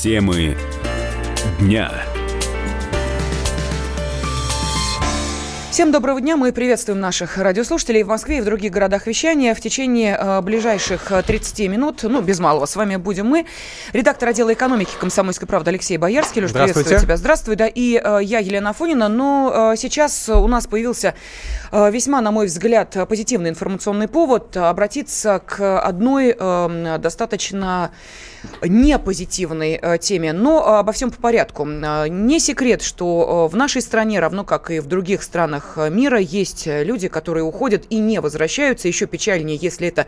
Темы дня. Всем доброго дня. Мы приветствуем наших радиослушателей в Москве и в других городах вещания. В течение э, ближайших 30 минут, ну, без малого, с вами будем мы. Редактор отдела экономики «Комсомольской правды» Алексей Боярский. Леш, приветствую тебя. Здравствуй. Да, и э, я, Елена Афонина. Но э, сейчас у нас появился э, весьма, на мой взгляд, позитивный информационный повод обратиться к одной э, достаточно не позитивной э, теме, но э, обо всем по порядку. Э, не секрет, что в нашей стране, равно как и в других странах мира, есть люди, которые уходят и не возвращаются. Еще печальнее, если это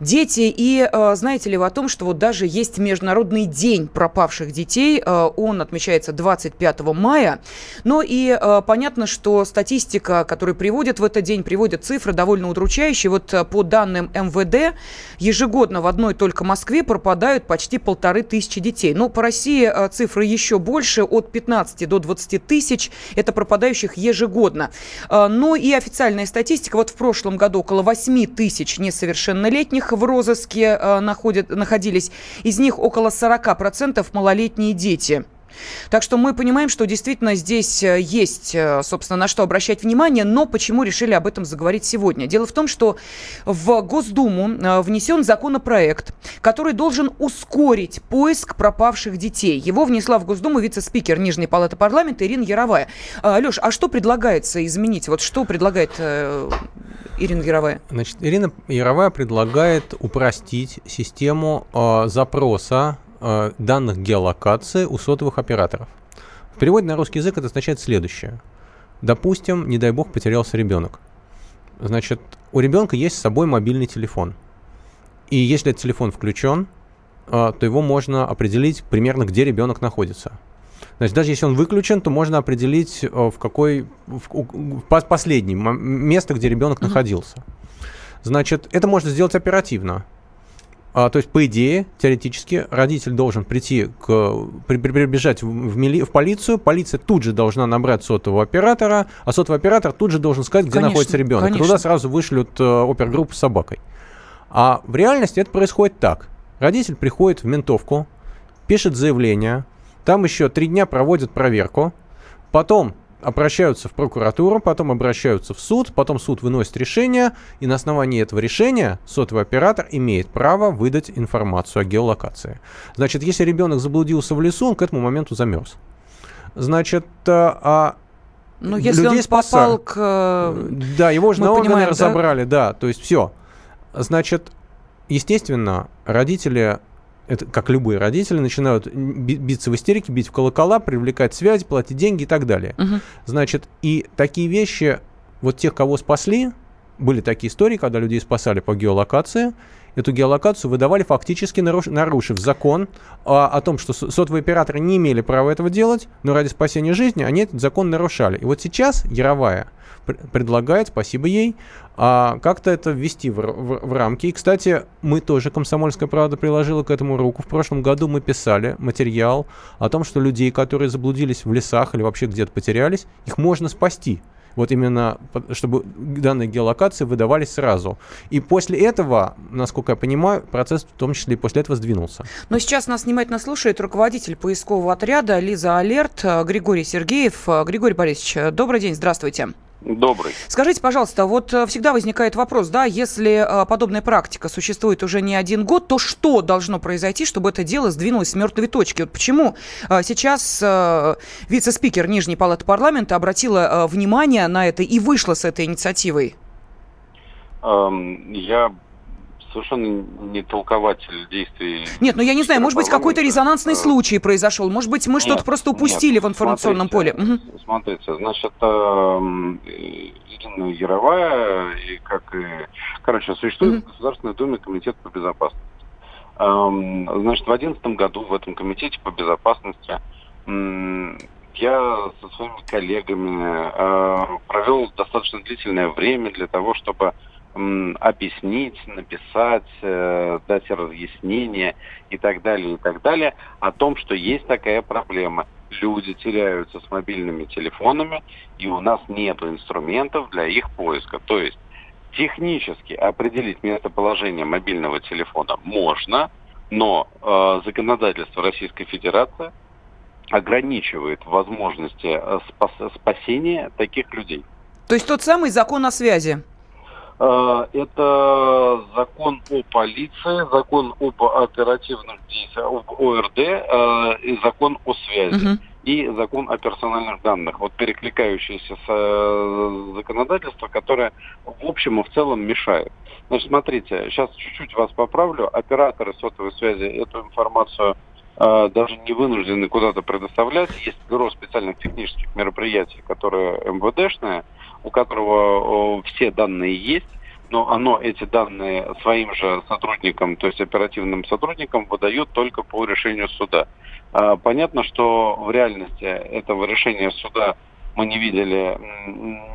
дети. И знаете ли вы о том, что вот даже есть Международный день пропавших детей. Он отмечается 25 мая. Но и понятно, что статистика, которую приводят в этот день, приводят цифры довольно удручающие. Вот по данным МВД, ежегодно в одной только Москве пропадают почти полторы тысячи детей. Но по России э, цифры еще больше, от 15 до 20 тысяч. Это пропадающих ежегодно. Э, но и официальная статистика. Вот в прошлом году около 8 тысяч несовершеннолетних в розыске э, находят, находились. Из них около 40% малолетние дети. Так что мы понимаем, что действительно здесь э, есть, э, собственно, на что обращать внимание, но почему решили об этом заговорить сегодня? Дело в том, что в Госдуму э, внесен законопроект, который должен ускорить поиск пропавших детей. Его внесла в Госдуму вице-спикер Нижней Палаты парламента Ирина Яровая. Леш, а что предлагается изменить? Вот что предлагает Ирина Яровая? Значит, Ирина Яровая предлагает упростить систему э, запроса Э, данных геолокации у сотовых операторов. В переводе на русский язык это означает следующее. Допустим, не дай бог, потерялся ребенок. Значит, у ребенка есть с собой мобильный телефон. И если этот телефон включен, э, то его можно определить примерно, где ребенок находится. Значит, даже если он выключен, то можно определить, э, в какой в, в, в последнее место, где ребенок mm-hmm. находился. Значит, это можно сделать оперативно. А, то есть, по идее, теоретически, родитель должен прийти к, при, при, прибежать в, в, мили, в полицию, полиция тут же должна набрать сотового оператора, а сотовый оператор тут же должен сказать, где конечно, находится ребенок. Конечно. Туда сразу вышлют э, опергруппу с собакой. А в реальности это происходит так. Родитель приходит в ментовку, пишет заявление, там еще три дня проводят проверку, потом обращаются в прокуратуру, потом обращаются в суд, потом суд выносит решение, и на основании этого решения сотовый оператор имеет право выдать информацию о геолокации. Значит, если ребенок заблудился в лесу, он к этому моменту замерз. Значит, э, а ну, если людей он спасали. попал к... Э, да, его же на органы да? разобрали, да, то есть все. Значит, естественно, родители это как любые родители, начинают биться в истерике, бить в колокола, привлекать связи, платить деньги и так далее. Угу. Значит, и такие вещи, вот тех, кого спасли, были такие истории, когда людей спасали по геолокации, эту геолокацию выдавали фактически наруш... нарушив закон а, о том, что сотовые операторы не имели права этого делать, но ради спасения жизни они этот закон нарушали. И вот сейчас Яровая предлагает, спасибо ей, а, как-то это ввести в, в, в рамки. И, кстати, мы тоже, «Комсомольская правда», приложила к этому руку. В прошлом году мы писали материал о том, что людей, которые заблудились в лесах или вообще где-то потерялись, их можно спасти вот именно, чтобы данные геолокации выдавались сразу. И после этого, насколько я понимаю, процесс в том числе и после этого сдвинулся. Но сейчас нас внимательно слушает руководитель поискового отряда Лиза Алерт Григорий Сергеев. Григорий Борисович, добрый день, здравствуйте. Добрый. Скажите, пожалуйста, вот э, всегда возникает вопрос, да, если э, подобная практика существует уже не один год, то что должно произойти, чтобы это дело сдвинулось с мертвой точки? Вот почему э, сейчас вице-спикер Нижней Палаты парламента обратила внимание на это и вышла с этой инициативой? Эм, я совершенно не толкователь действий. Нет, ну я не знаю, может быть, какой-то резонансный случай произошел, может быть, мы что-то просто упустили нет, в информационном смотрите, поле. Угу. Смотрите, значит, эм, Ирина Яровая, и как и... Короче, существует угу. в Государственной Думе комитет по безопасности. Эм, значит, в 2011 году в этом комитете по безопасности я со своими коллегами э, провел достаточно длительное время для того, чтобы объяснить, написать, э, дать разъяснение и так далее, и так далее о том, что есть такая проблема. Люди теряются с мобильными телефонами, и у нас нет инструментов для их поиска. То есть технически определить местоположение мобильного телефона можно, Но э, законодательство Российской Федерации ограничивает возможности э, спас спасения таких людей. То есть тот самый закон о связи? Э, это закон о полиции, закон об оперативных действиях, об ОРД э, и закон о связи. Угу. И закон о персональных данных. Вот перекликающиеся с законодательство, которое в общем и в целом мешает. Значит, смотрите, сейчас чуть-чуть вас поправлю. Операторы сотовой связи эту информацию э, даже не вынуждены куда-то предоставлять. Есть бюро специальных технических мероприятий, которое МВДшное, у которого все данные есть, но оно эти данные своим же сотрудникам, то есть оперативным сотрудникам, выдает только по решению суда. Э, понятно, что в реальности этого решения суда мы не видели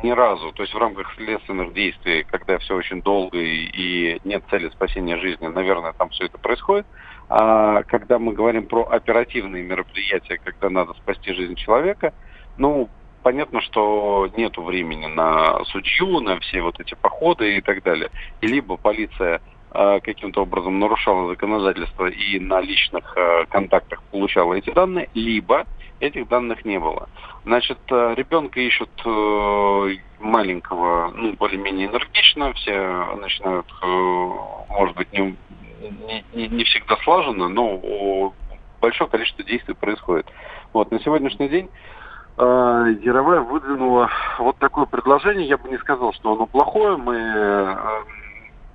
ни разу. То есть в рамках следственных действий, когда все очень долго и, и нет цели спасения жизни, наверное, там все это происходит. А когда мы говорим про оперативные мероприятия, когда надо спасти жизнь человека, ну, понятно, что нет времени на судью, на все вот эти походы и так далее. И либо полиция э, каким-то образом нарушала законодательство и на личных э, контактах получала эти данные, либо этих данных не было. Значит, э, ребенка ищут маленького, ну, более-менее энергично, все начинают, может быть, не, не, не всегда слаженно, но большое количество действий происходит. Вот, на сегодняшний день Яровая выдвинула вот такое предложение. Я бы не сказал, что оно плохое. Мы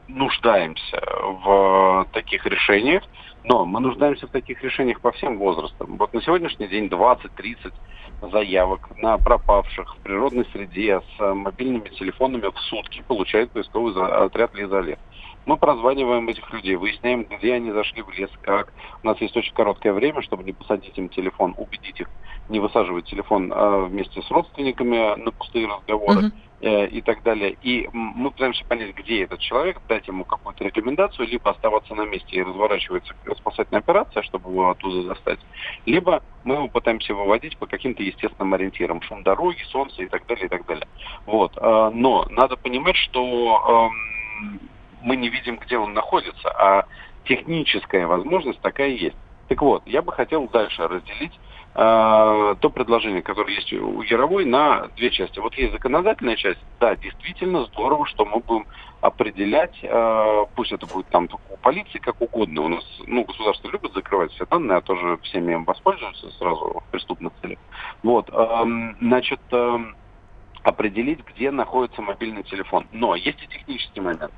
нуждаемся в таких решениях. Но мы нуждаемся в таких решениях по всем возрастам. Вот на сегодняшний день 20-30 заявок на пропавших в природной среде с мобильными телефонами в сутки получает поисковый отряд Лиза Мы прозваниваем этих людей, выясняем, где они зашли в лес, как. У нас есть очень короткое время, чтобы не посадить им телефон, убедить их не высаживать телефон а вместе с родственниками на пустые разговоры. Uh-huh и так далее. И мы пытаемся понять, где этот человек, дать ему какую-то рекомендацию, либо оставаться на месте и разворачивается спасательная операция, чтобы его оттуда достать, либо мы его пытаемся выводить по каким-то естественным ориентирам, шум дороги, солнце и так далее, и так далее. Вот. Э, но надо понимать, что эм, мы не видим, где он находится, а техническая возможность такая есть. Так вот, я бы хотел дальше разделить то предложение, которое есть у Яровой, на две части. Вот есть законодательная часть, да, действительно здорово, что мы будем определять, э, пусть это будет там у полиции, как угодно. У нас, ну, государство любит закрывать все данные, а тоже всеми им воспользуются сразу в преступных целях. Вот, э, значит, э, определить, где находится мобильный телефон. Но есть и технический момент.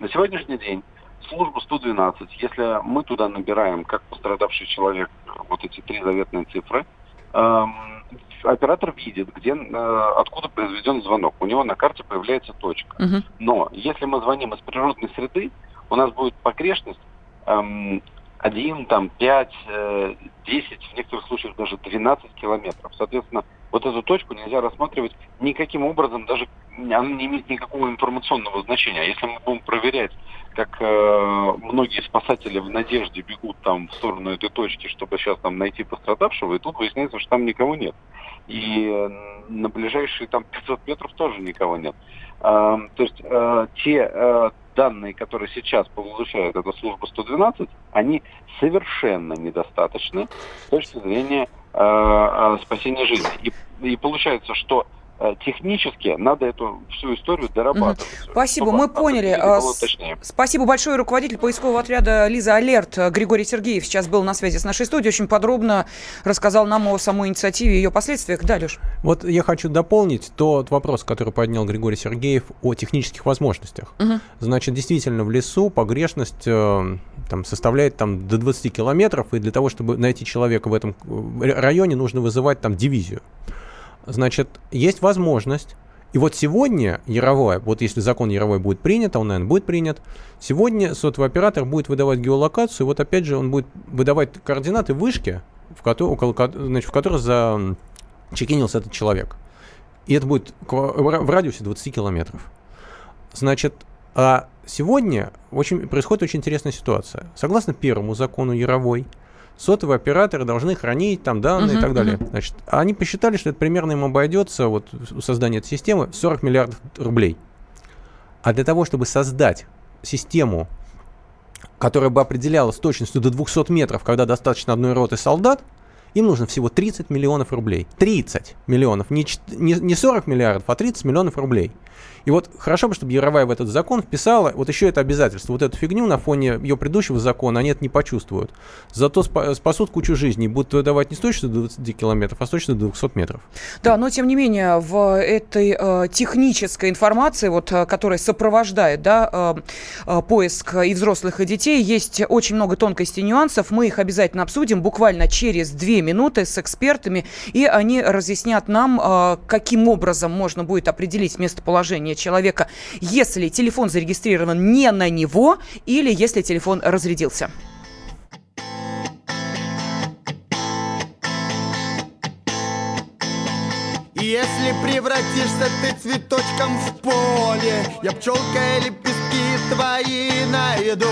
На сегодняшний день службу 112, если мы туда набираем, как пострадавший человек, вот эти три заветные цифры, эм, оператор видит, где, э, откуда произведен звонок. У него на карте появляется точка. Uh-huh. Но если мы звоним из природной среды, у нас будет погрешность эм, 1, там, 5, э, 10, в некоторых случаях даже 12 километров. Соответственно, вот эту точку нельзя рассматривать никаким образом, даже она не имеет никакого информационного значения. А если мы будем проверять, как э, многие спасатели в надежде бегут там в сторону этой точки, чтобы сейчас там найти пострадавшего, и тут выясняется, что там никого нет. И э, на ближайшие там 500 метров тоже никого нет. Э, то есть э, те э, данные, которые сейчас получает эта служба 112, они совершенно недостаточны с точки зрения спасения жизни. И, и получается, что Э, технически надо эту всю историю дорабатывать. Угу. Спасибо, мы поняли. А, спасибо большое. Руководитель поискового отряда Лиза Алерт Григорий Сергеев сейчас был на связи с нашей студией. Очень подробно рассказал нам о самой инициативе и ее последствиях. Да, Леш? Вот я хочу дополнить тот вопрос, который поднял Григорий Сергеев о технических возможностях. Угу. Значит, действительно, в лесу погрешность э, там, составляет там, до 20 километров, и для того, чтобы найти человека в этом э, районе, нужно вызывать там дивизию. Значит, есть возможность и вот сегодня Яровой, вот если закон Яровой будет принят, а он, наверное, будет принят, сегодня сотовый оператор будет выдавать геолокацию, вот опять же он будет выдавать координаты вышки, в, которой, около, значит, в которой зачекинился этот человек. И это будет в радиусе 20 километров. Значит, а сегодня очень, происходит очень интересная ситуация. Согласно первому закону Яровой, сотовые операторы должны хранить там данные uh-huh, и так далее. Uh-huh. Значит, они посчитали, что это примерно им обойдется, вот создание этой системы, 40 миллиардов рублей. А для того, чтобы создать систему которая бы определяла с точностью до 200 метров, когда достаточно одной роты солдат, им нужно всего 30 миллионов рублей. 30 миллионов. Не, не, не 40 миллиардов, а 30 миллионов рублей. И вот хорошо бы, чтобы Яровая в этот закон вписала вот еще это обязательство. Вот эту фигню на фоне ее предыдущего закона они это не почувствуют. Зато спасут кучу жизней. Будут выдавать не с точностью до 20 километров, а с точностью до 200 метров. Да, но тем не менее в этой э, технической информации, вот, э, которая сопровождает да, э, э, поиск и взрослых, и детей, есть очень много тонкостей и нюансов. Мы их обязательно обсудим буквально через две минуты с экспертами, и они разъяснят нам, э, каким образом можно будет определить местоположение человека, если телефон зарегистрирован не на него или если телефон разрядился. Если превратишься ты цветочком в поле Я пчелка и лепестки твои найду.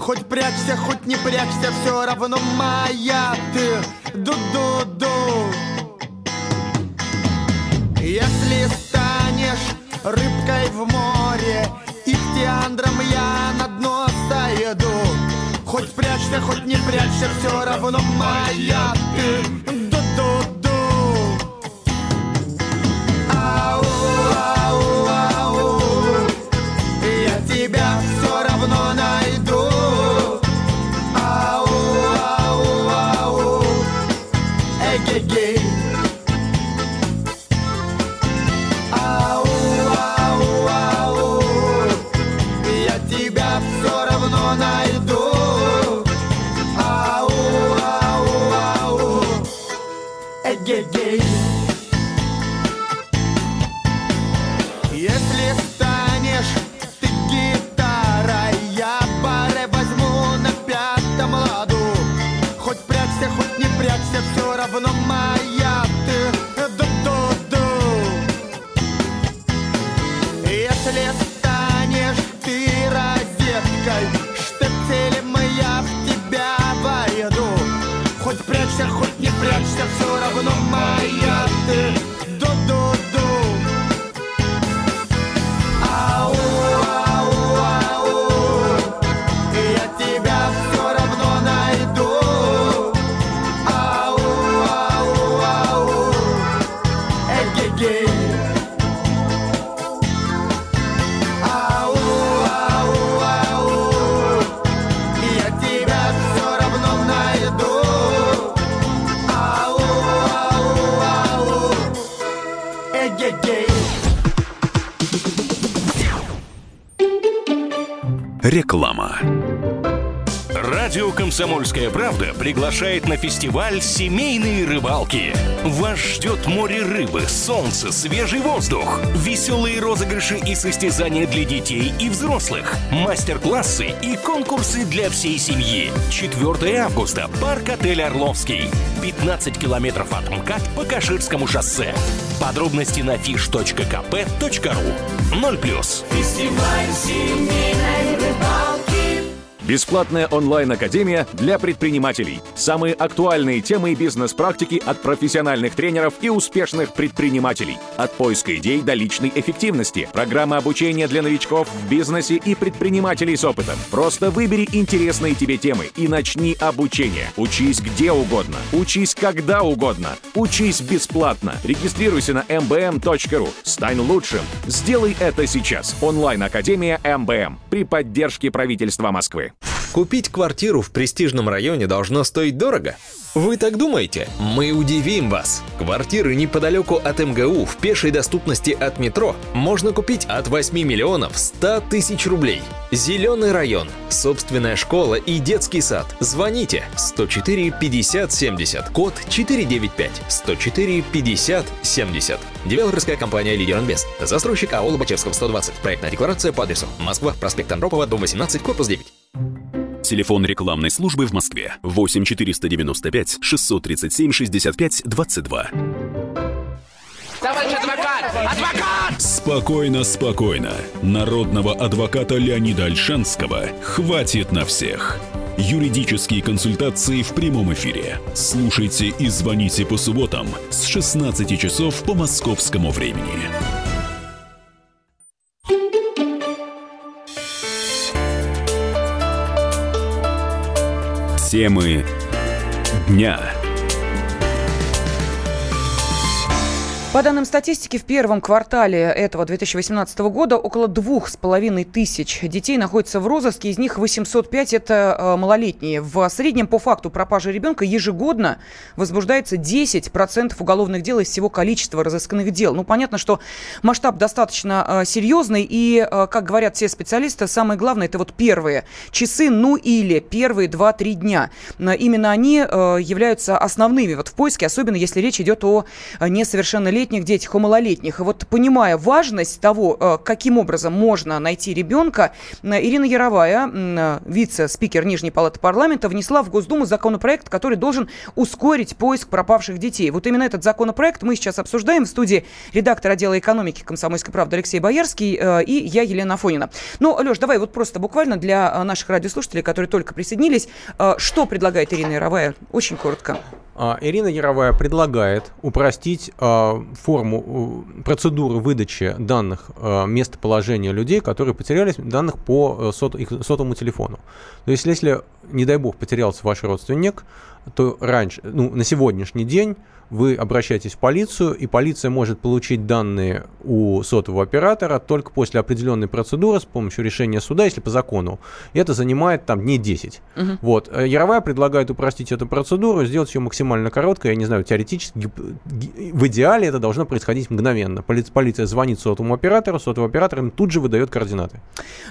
Хоть прячься, хоть не прячься, все равно моя ты. Ду-ду-ду Хоть прячься, хоть не прячься, все равно моя ты Эгегей Если Реклама. Радио «Комсомольская правда» приглашает на фестиваль «Семейные рыбалки». Вас ждет море рыбы, солнце, свежий воздух, веселые розыгрыши и состязания для детей и взрослых, мастер-классы и конкурсы для всей семьи. 4 августа. Парк отель «Орловский». 15 километров от МКАД по Каширскому шоссе. Подробности на fish.kp.ru 0+. Фестиваль семейной. Бесплатная онлайн-академия для предпринимателей. Самые актуальные темы и бизнес-практики от профессиональных тренеров и успешных предпринимателей. От поиска идей до личной эффективности. Программа обучения для новичков в бизнесе и предпринимателей с опытом. Просто выбери интересные тебе темы и начни обучение. Учись где угодно. Учись когда угодно. Учись бесплатно. Регистрируйся на mbm.ru. Стань лучшим. Сделай это сейчас. Онлайн-академия МБМ при поддержке правительства Москвы. Купить квартиру в престижном районе должно стоить дорого? Вы так думаете? Мы удивим вас! Квартиры неподалеку от МГУ в пешей доступности от метро можно купить от 8 миллионов 100 тысяч рублей. Зеленый район, собственная школа и детский сад. Звоните 104 50 70, код 495 104 50 70. Девелоперская компания «Лидер Инвест». Застройщик АО Лобачевского 120. Проектная декларация по адресу Москва, проспект Андропова, дом 18, корпус 9. Телефон рекламной службы в Москве 8 495 637 65 22. Товарищ адвокат! Адвокат! Спокойно, спокойно. Народного адвоката Леонида Альшанского хватит на всех. Юридические консультации в прямом эфире. Слушайте и звоните по субботам с 16 часов по московскому времени. Темы дня. По данным статистики, в первом квартале этого 2018 года около двух с половиной тысяч детей находятся в розыске, из них 805 – это э, малолетние. В среднем по факту пропажи ребенка ежегодно возбуждается 10% уголовных дел из всего количества разысканных дел. Ну, понятно, что масштаб достаточно э, серьезный, и, э, как говорят все специалисты, самое главное – это вот первые часы, ну или первые 2-3 дня. Именно они являются основными вот в поиске, особенно если речь идет о несовершеннолетних малолетних детях, о малолетних. И вот понимая важность того, э, каким образом можно найти ребенка, э, Ирина Яровая, э, вице-спикер Нижней Палаты парламента, внесла в Госдуму законопроект, который должен ускорить поиск пропавших детей. Вот именно этот законопроект мы сейчас обсуждаем в студии редактор отдела экономики «Комсомольской правды» Алексей Боярский и я, Елена Афонина. Ну, Леш, давай вот просто буквально для наших радиослушателей, которые только присоединились, что предлагает Ирина Яровая? Очень коротко. А, Ирина Яровая предлагает упростить а, форму, процедуры выдачи данных а, местоположения людей, которые потерялись, данных по э, сот, их сотовому телефону. То есть, если, не дай бог, потерялся ваш родственник, то раньше, ну, на сегодняшний день вы обращаетесь в полицию, и полиция может получить данные у сотового оператора только после определенной процедуры с помощью решения суда, если по закону. И это занимает там дней 10. Угу. Вот. Э, Яровая предлагает упростить эту процедуру, сделать ее максимально короткой. Я не знаю, теоретически, в идеале это должно происходить мгновенно. Полиция звонит сотовому оператору, сотовый оператор им тут же выдает координаты.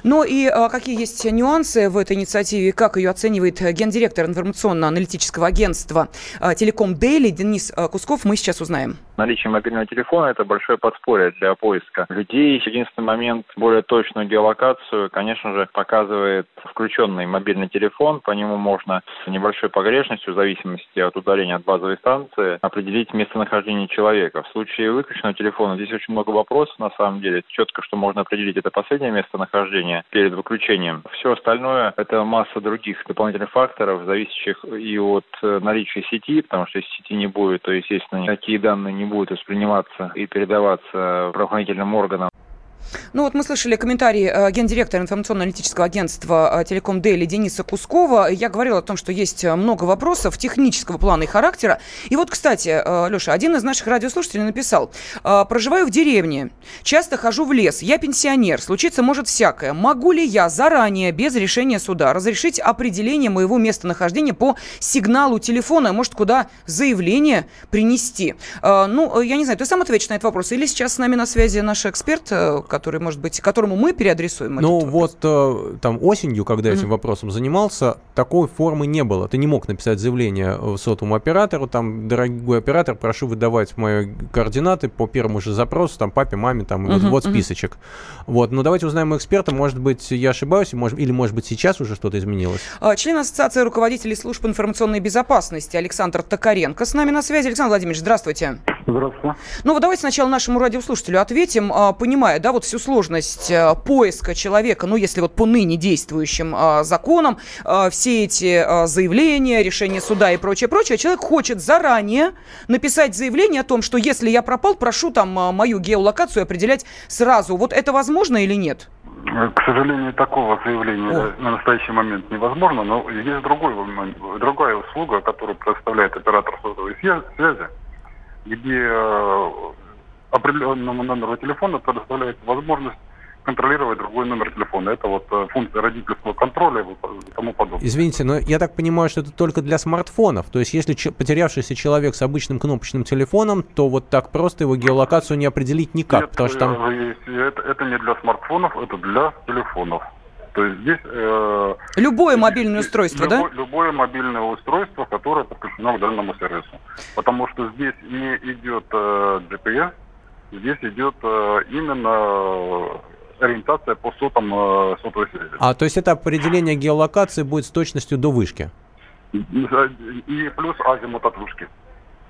Ну и а, какие есть нюансы в этой инициативе, как ее оценивает гендиректор информационно-аналитического агентства а, Телеком Дейли Денис а, Кусков, мы сейчас узнаем. Наличие мобильного телефона – это большое подспорье для поиска людей. Единственный момент, более точную геолокацию, конечно же, показывает включенный мобильный телефон. По нему можно с небольшой погрешностью, в зависимости от удаления от базовой станции, определить местонахождение человека. В случае выключенного телефона здесь очень много вопросов, на самом деле. Четко, что можно определить, это последнее местонахождение перед выключением. Все остальное – это масса других дополнительных факторов, зависящих и от э, наличия сети, потому что если сети не будет, то естественно, такие данные не будут восприниматься и передаваться правоохранительным органам. Ну вот мы слышали комментарии э, гендиректора информационно-аналитического агентства э, Телеком Дели Дениса Кускова. Я говорила о том, что есть э, много вопросов технического плана и характера. И вот, кстати, Леша, один из наших радиослушателей написал. Проживаю в деревне, часто хожу в лес, я пенсионер, случиться может всякое. Могу ли я заранее, без решения суда, разрешить определение моего местонахождения по сигналу телефона? Может, куда заявление принести? Ну, я не знаю, ты сам ответишь на этот вопрос? Или сейчас с нами на связи наш эксперт, который, может быть, которому мы переадресуем Ну вот э, там осенью, когда mm-hmm. этим вопросом занимался, такой формы не было. Ты не мог написать заявление в сотовому оператору, там, дорогой оператор, прошу выдавать мои координаты по первому же запросу, там, папе, маме, там, mm-hmm. вот, вот списочек. Mm-hmm. Вот, ну давайте узнаем у эксперта, может быть, я ошибаюсь, может, или, может быть, сейчас уже что-то изменилось. А, член Ассоциации руководителей служб информационной безопасности Александр Токаренко с нами на связи. Александр Владимирович, здравствуйте. Здравствуйте. Ну вот давайте сначала нашему радиослушателю ответим, а, понимая, да, вот всю сложность а, поиска человека, ну если вот по ныне действующим а, законам, все эти заявления, решения суда и прочее, прочее, человек хочет заранее написать заявление о том, что если я пропал, прошу там мою геолокацию определять сразу. Вот это возможно или нет? К сожалению, такого заявления О. на настоящий момент невозможно, но есть другой, другая услуга, которую предоставляет оператор сотовой связи где э, определенному номеру телефона предоставляется возможность контролировать другой номер телефона. Это вот э, функция родительского контроля и тому подобное. Извините, но я так понимаю, что это только для смартфонов. То есть если потерявшийся человек с обычным кнопочным телефоном, то вот так просто его геолокацию не определить никак, Нет, потому что там... Э, это, это не для смартфонов, это для телефонов. То есть здесь... Э, любое мобильное устройство, любое, да? Любое мобильное устройство, которое подключено к данному сервису. Потому что здесь не идет э, GPS, здесь идет э, именно ориентация по сотам э, сотовой связи. А, то есть это определение геолокации будет с точностью до вышки? И плюс азимут от вышки.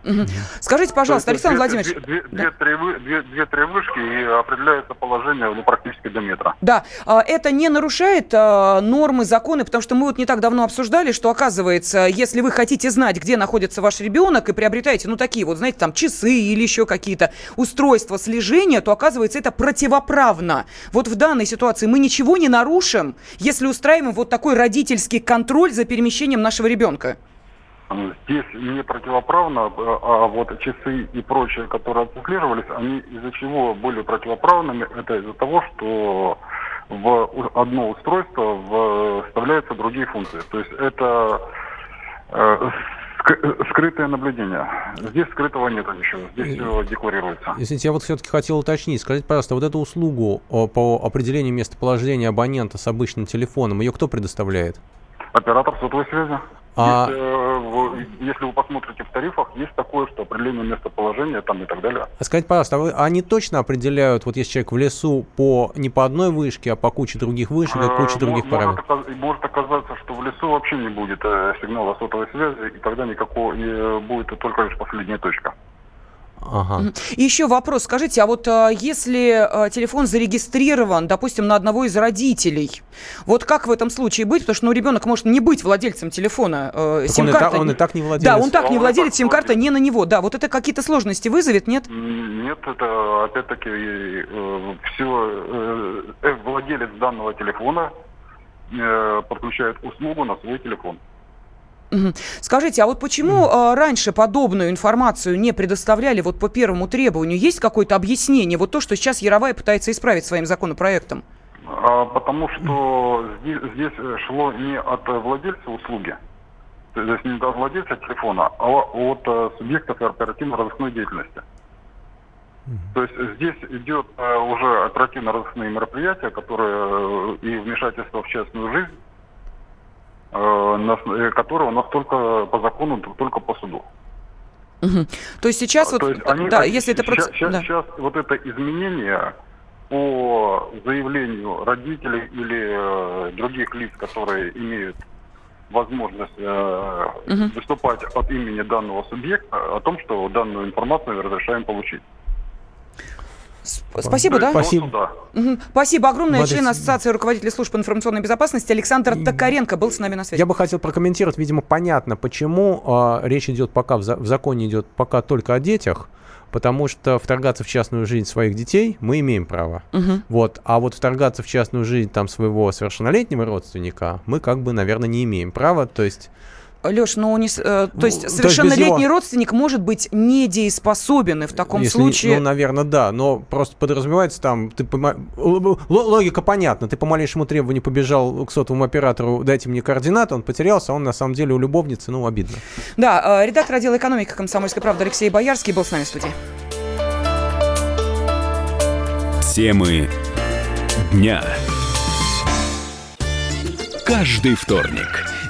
Угу. Скажите, пожалуйста, Александр две, Владимирович. Две, две, да. две, две, три вышки и определяется положение ну, практически до метра. Да, а, это не нарушает а, нормы, законы, потому что мы вот не так давно обсуждали, что оказывается, если вы хотите знать, где находится ваш ребенок и приобретаете, ну, такие вот, знаете, там, часы или еще какие-то устройства слежения, то оказывается, это противоправно. Вот в данной ситуации мы ничего не нарушим, если устраиваем вот такой родительский контроль за перемещением нашего ребенка. Здесь не противоправно, а вот часы и прочее, которые отциклировались, они из-за чего были противоправными? Это из-за того, что в одно устройство вставляются другие функции. То есть это э, скрытое наблюдение. Здесь скрытого нет ничего, здесь все декларируется. Извините, я вот все-таки хотел уточнить. Скажите, пожалуйста, вот эту услугу по определению местоположения абонента с обычным телефоном, ее кто предоставляет? Оператор сотовой связи. А... Есть, э, если вы посмотрите в тарифах, есть такое, что определение местоположения там и так далее. А скажите, пожалуйста, а вы, они точно определяют, вот если человек в лесу по не по одной вышке, а по куче других вышек и куче э, других может, параметров? Может оказаться, что в лесу вообще не будет э, сигнала сотовой связи, и тогда никакого не будет только лишь последняя точка. Ага. И еще вопрос. Скажите, а вот а, если а, телефон зарегистрирован, допустим, на одного из родителей, вот как в этом случае быть? Потому что ну, ребенок может не быть владельцем телефона. Э, сим-карта... Он, он и так не владелец. Да, он так не владелец, сим-карта не на него. Да, вот это какие-то сложности вызовет, нет? Нет, это опять-таки э, все э, э, владелец данного телефона э, подключает услугу на свой телефон. Скажите, а вот почему mm. раньше подобную информацию не предоставляли вот по первому требованию? Есть какое-то объяснение? Вот то, что сейчас Яровая пытается исправить своим законопроектом. А, потому что здесь, здесь шло не от владельца услуги, то есть не от владельца телефона, а от э, субъектов оперативно-розыскной деятельности. То есть здесь идет э, уже оперативно-розыскные мероприятия, которые э, и вмешательство в частную жизнь Э, э, которая у нас только по закону, только по суду. Угу. То есть сейчас То вот, есть они, да, если это сейчас, да. сейчас вот это изменение по заявлению родителей или э, других лиц, которые имеют возможность э, угу. выступать от имени данного субъекта о том, что данную информацию разрешаем получить. Спасибо, да? Спасибо. Угу. Спасибо огромное. Член Ассоциации руководителей служб информационной безопасности Александр Токаренко был с нами на связи. Я бы хотел прокомментировать, видимо, понятно, почему э, речь идет пока, в, за, в законе идет пока только о детях, потому что вторгаться в частную жизнь своих детей мы имеем право. Угу. Вот, а вот вторгаться в частную жизнь там своего совершеннолетнего родственника мы как бы, наверное, не имеем права, то есть Леш, ну, не, э, то есть совершеннолетний его... родственник может быть недееспособен, и в таком Если, случае... Ну, наверное, да, но просто подразумевается там, ты пома... логика понятна, ты по малейшему требованию побежал к сотовому оператору, дайте мне координаты, он потерялся, он на самом деле у любовницы, ну, обидно. Да, э, редактор отдела экономики комсомольской правды Алексей Боярский был с нами в студии. Темы дня. Каждый вторник